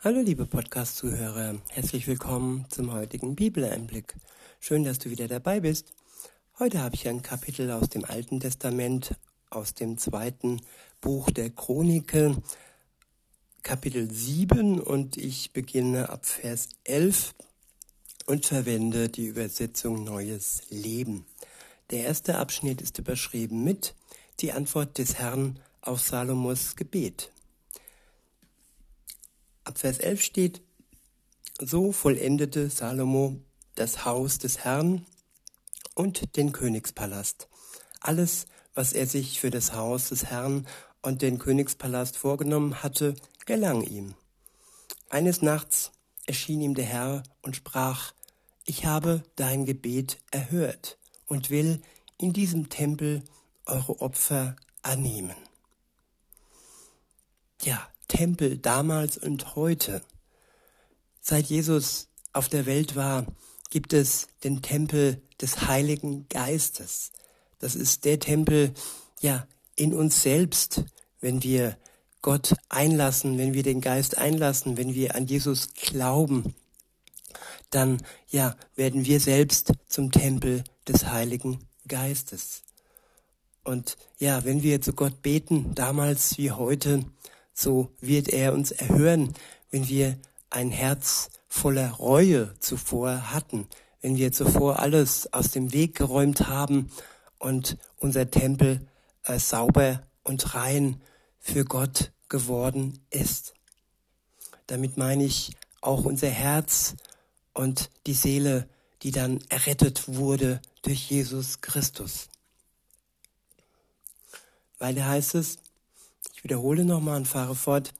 Hallo liebe Podcast-Zuhörer, herzlich willkommen zum heutigen Bibeleinblick. Schön, dass du wieder dabei bist. Heute habe ich ein Kapitel aus dem Alten Testament, aus dem zweiten Buch der Chronike, Kapitel 7 und ich beginne ab Vers 11 und verwende die Übersetzung Neues Leben. Der erste Abschnitt ist überschrieben mit Die Antwort des Herrn auf Salomos Gebet. Ab Vers 11 steht, so vollendete Salomo das Haus des Herrn und den Königspalast. Alles, was er sich für das Haus des Herrn und den Königspalast vorgenommen hatte, gelang ihm. Eines Nachts erschien ihm der Herr und sprach, ich habe dein Gebet erhört und will in diesem Tempel eure Opfer annehmen. Ja, Tempel damals und heute. Seit Jesus auf der Welt war, gibt es den Tempel des Heiligen Geistes. Das ist der Tempel, ja, in uns selbst, wenn wir Gott einlassen, wenn wir den Geist einlassen, wenn wir an Jesus glauben, dann, ja, werden wir selbst zum Tempel des Heiligen Geistes. Und ja, wenn wir zu Gott beten, damals wie heute, so wird er uns erhören, wenn wir ein Herz voller Reue zuvor hatten, wenn wir zuvor alles aus dem Weg geräumt haben und unser Tempel äh, sauber und rein für Gott geworden ist. Damit meine ich auch unser Herz und die Seele, die dann errettet wurde durch Jesus Christus. Weil da heißt es, ich wiederhole nochmal und fahre fort.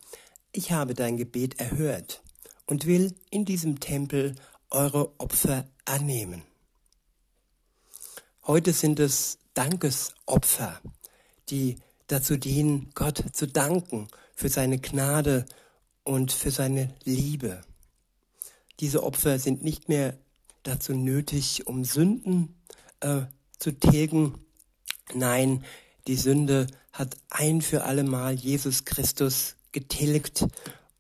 Ich habe dein Gebet erhört und will in diesem Tempel eure Opfer annehmen. Heute sind es Dankesopfer, die dazu dienen, Gott zu danken für seine Gnade und für seine Liebe. Diese Opfer sind nicht mehr dazu nötig, um Sünden äh, zu tilgen. Nein, die Sünde hat ein für allemal Jesus Christus getilgt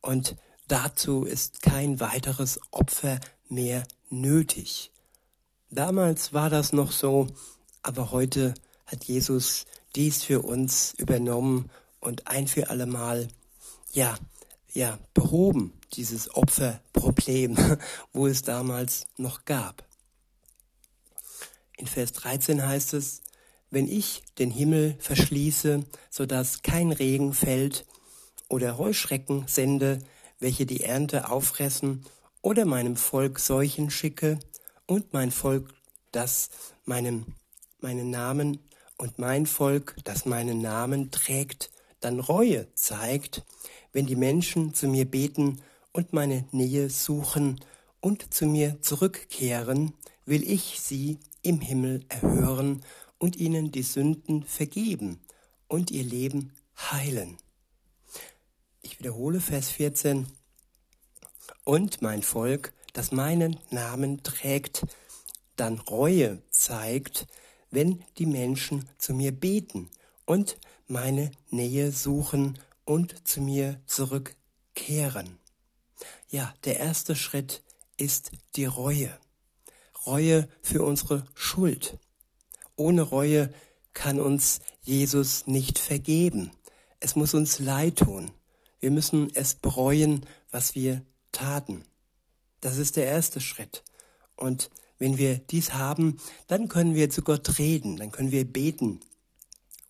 und dazu ist kein weiteres Opfer mehr nötig. Damals war das noch so, aber heute hat Jesus dies für uns übernommen und ein für allemal, ja, ja, behoben, dieses Opferproblem, wo es damals noch gab. In Vers 13 heißt es, wenn ich den Himmel verschließe, so dass kein Regen fällt, oder Heuschrecken sende, welche die Ernte auffressen, oder meinem Volk Seuchen schicke, und mein Volk, das meinem, meinen Namen, und mein Volk, das meinen Namen trägt, dann Reue zeigt, wenn die Menschen zu mir beten und meine Nähe suchen und zu mir zurückkehren, will ich sie im Himmel erhören und ihnen die Sünden vergeben und ihr Leben heilen. Ich wiederhole Vers 14. Und mein Volk, das meinen Namen trägt, dann Reue zeigt, wenn die Menschen zu mir beten und meine Nähe suchen und zu mir zurückkehren. Ja, der erste Schritt ist die Reue. Reue für unsere Schuld. Ohne Reue kann uns Jesus nicht vergeben. Es muss uns leid tun. Wir müssen es bereuen, was wir taten. Das ist der erste Schritt. Und wenn wir dies haben, dann können wir zu Gott reden, dann können wir beten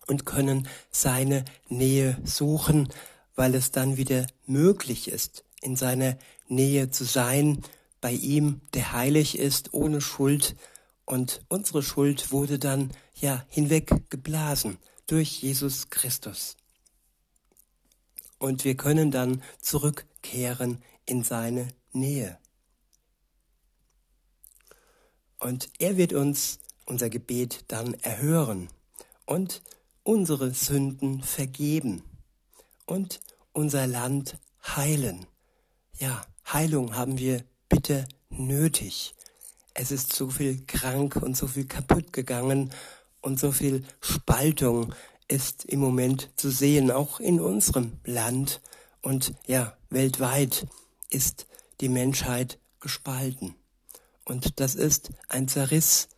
und können seine Nähe suchen, weil es dann wieder möglich ist, in seiner Nähe zu sein, bei ihm, der heilig ist, ohne Schuld und unsere Schuld wurde dann ja hinweggeblasen durch Jesus Christus. Und wir können dann zurückkehren in seine Nähe. Und er wird uns unser Gebet dann erhören und unsere Sünden vergeben und unser Land heilen. Ja, Heilung haben wir bitte nötig es ist so viel krank und so viel kaputt gegangen und so viel Spaltung ist im Moment zu sehen, auch in unserem Land und ja, weltweit ist die Menschheit gespalten. Und das ist ein Zerriss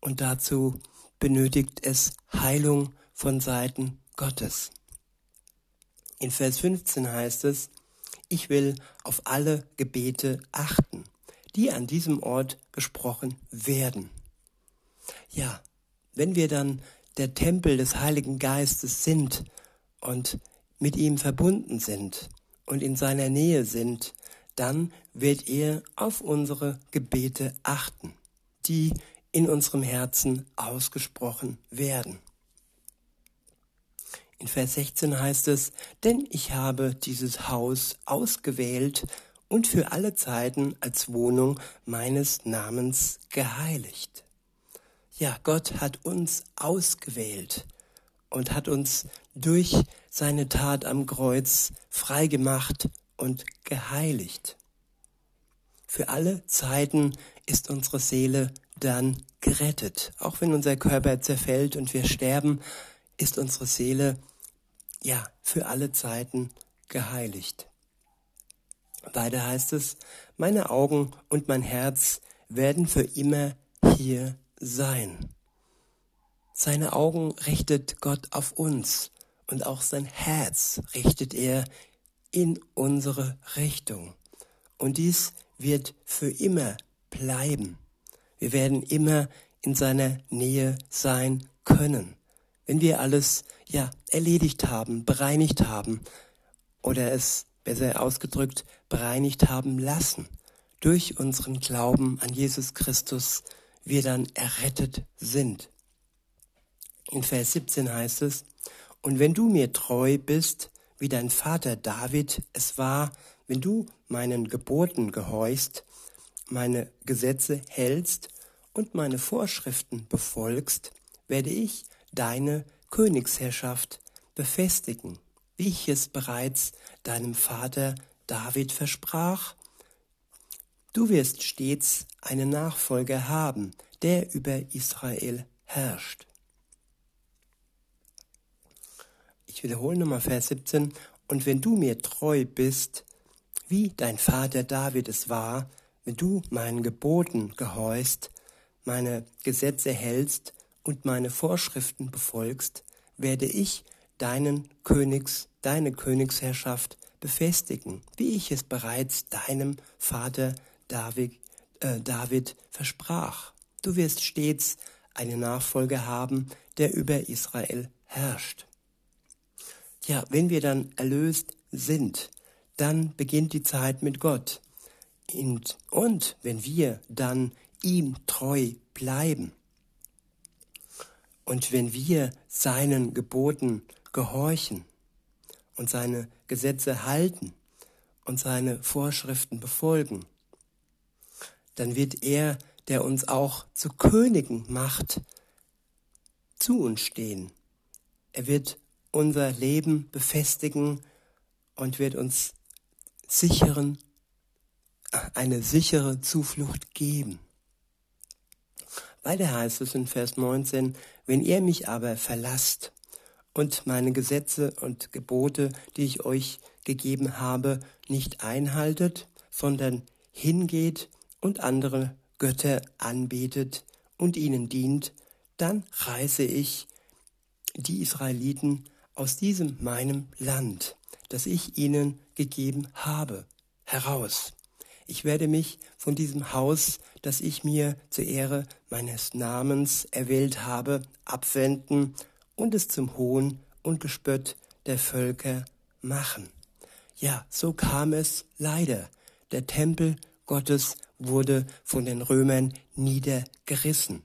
und dazu benötigt es Heilung von Seiten Gottes. In Vers 15 heißt es, ich will auf alle Gebete achten, die an diesem Ort gesprochen werden. Ja, wenn wir dann der Tempel des Heiligen Geistes sind und mit ihm verbunden sind und in seiner Nähe sind, dann wird er auf unsere Gebete achten, die in unserem Herzen ausgesprochen werden. In Vers 16 heißt es, denn ich habe dieses Haus ausgewählt und für alle Zeiten als Wohnung meines Namens geheiligt. Ja, Gott hat uns ausgewählt und hat uns durch seine Tat am Kreuz freigemacht und geheiligt. Für alle Zeiten ist unsere Seele dann gerettet. Auch wenn unser Körper zerfällt und wir sterben, ist unsere Seele ja für alle Zeiten geheiligt. Weiter heißt es, meine Augen und mein Herz werden für immer hier sein. Seine Augen richtet Gott auf uns und auch sein Herz richtet er in unsere Richtung. Und dies wird für immer bleiben. Wir werden immer in seiner Nähe sein können. Wenn wir alles ja erledigt haben, bereinigt haben oder es besser ausgedrückt bereinigt haben lassen durch unseren Glauben an Jesus Christus, wir dann errettet sind. In Vers 17 heißt es, und wenn du mir treu bist, wie dein Vater David es war, wenn du meinen Geboten gehorchst, meine Gesetze hältst und meine Vorschriften befolgst, werde ich deine Königsherrschaft befestigen, wie ich es bereits deinem Vater David versprach. Du wirst stets einen Nachfolger haben, der über Israel herrscht. Ich wiederhole nochmal Vers 17. Und wenn du mir treu bist, wie dein Vater David es war, wenn du meinen Geboten gehorchst, meine Gesetze hältst und meine Vorschriften befolgst, werde ich deinen Königs, deine Königsherrschaft befestigen, wie ich es bereits deinem Vater David, äh, David versprach. Du wirst stets eine Nachfolge haben, der über Israel herrscht. Ja, wenn wir dann erlöst sind, dann beginnt die Zeit mit Gott. Und, und wenn wir dann ihm treu bleiben und wenn wir seinen Geboten gehorchen und seine Gesetze halten und seine Vorschriften befolgen, dann wird er, der uns auch zu Königen macht, zu uns stehen. Er wird unser Leben befestigen und wird uns sicheren, eine sichere Zuflucht geben. Weiter heißt es in Vers 19, wenn ihr mich aber verlasst und meine Gesetze und Gebote, die ich euch gegeben habe, nicht einhaltet, sondern hingeht und andere Götter anbetet und ihnen dient, dann reiße ich die Israeliten aus diesem meinem Land, das ich ihnen gegeben habe, heraus. Ich werde mich von diesem Haus, das ich mir zur Ehre meines Namens erwählt habe, abwenden und es zum Hohn und Gespött der Völker machen. Ja, so kam es leider. Der Tempel Gottes wurde von den Römern niedergerissen.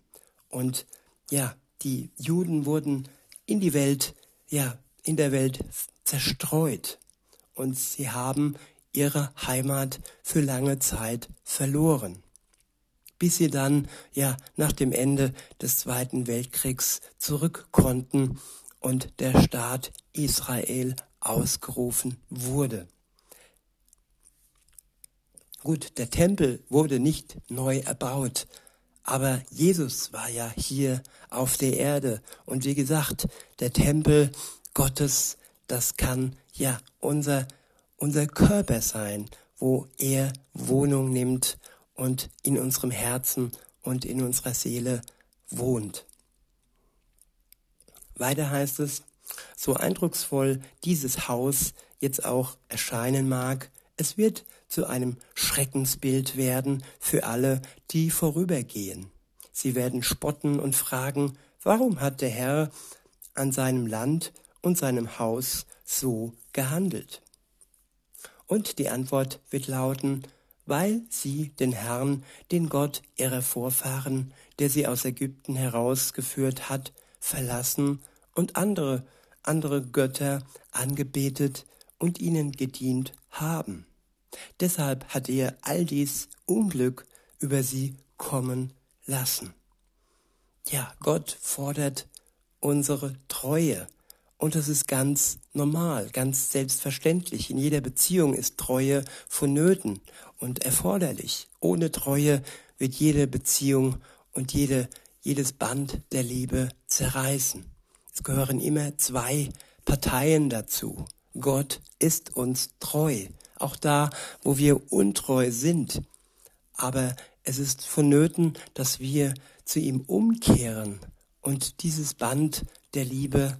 Und ja, die Juden wurden in die Welt ja, in der Welt zerstreut und sie haben ihre Heimat für lange Zeit verloren, bis sie dann ja nach dem Ende des Zweiten Weltkriegs zurück konnten und der Staat Israel ausgerufen wurde. Gut, der Tempel wurde nicht neu erbaut, aber Jesus war ja hier auf der Erde. Und wie gesagt, der Tempel Gottes, das kann ja unser, unser Körper sein, wo er Wohnung nimmt und in unserem Herzen und in unserer Seele wohnt. Weiter heißt es, so eindrucksvoll dieses Haus jetzt auch erscheinen mag, es wird zu einem Schreckensbild werden für alle, die vorübergehen. Sie werden spotten und fragen, warum hat der Herr an seinem Land und seinem Haus so gehandelt? Und die Antwort wird lauten, weil sie den Herrn, den Gott ihrer Vorfahren, der sie aus Ägypten herausgeführt hat, verlassen und andere, andere Götter angebetet und ihnen gedient haben. Deshalb hat er all dies Unglück über sie kommen lassen. Ja, Gott fordert unsere Treue. Und das ist ganz normal, ganz selbstverständlich. In jeder Beziehung ist Treue vonnöten und erforderlich. Ohne Treue wird jede Beziehung und jede, jedes Band der Liebe zerreißen. Es gehören immer zwei Parteien dazu. Gott ist uns treu, auch da, wo wir untreu sind. Aber es ist vonnöten, dass wir zu ihm umkehren und dieses Band der Liebe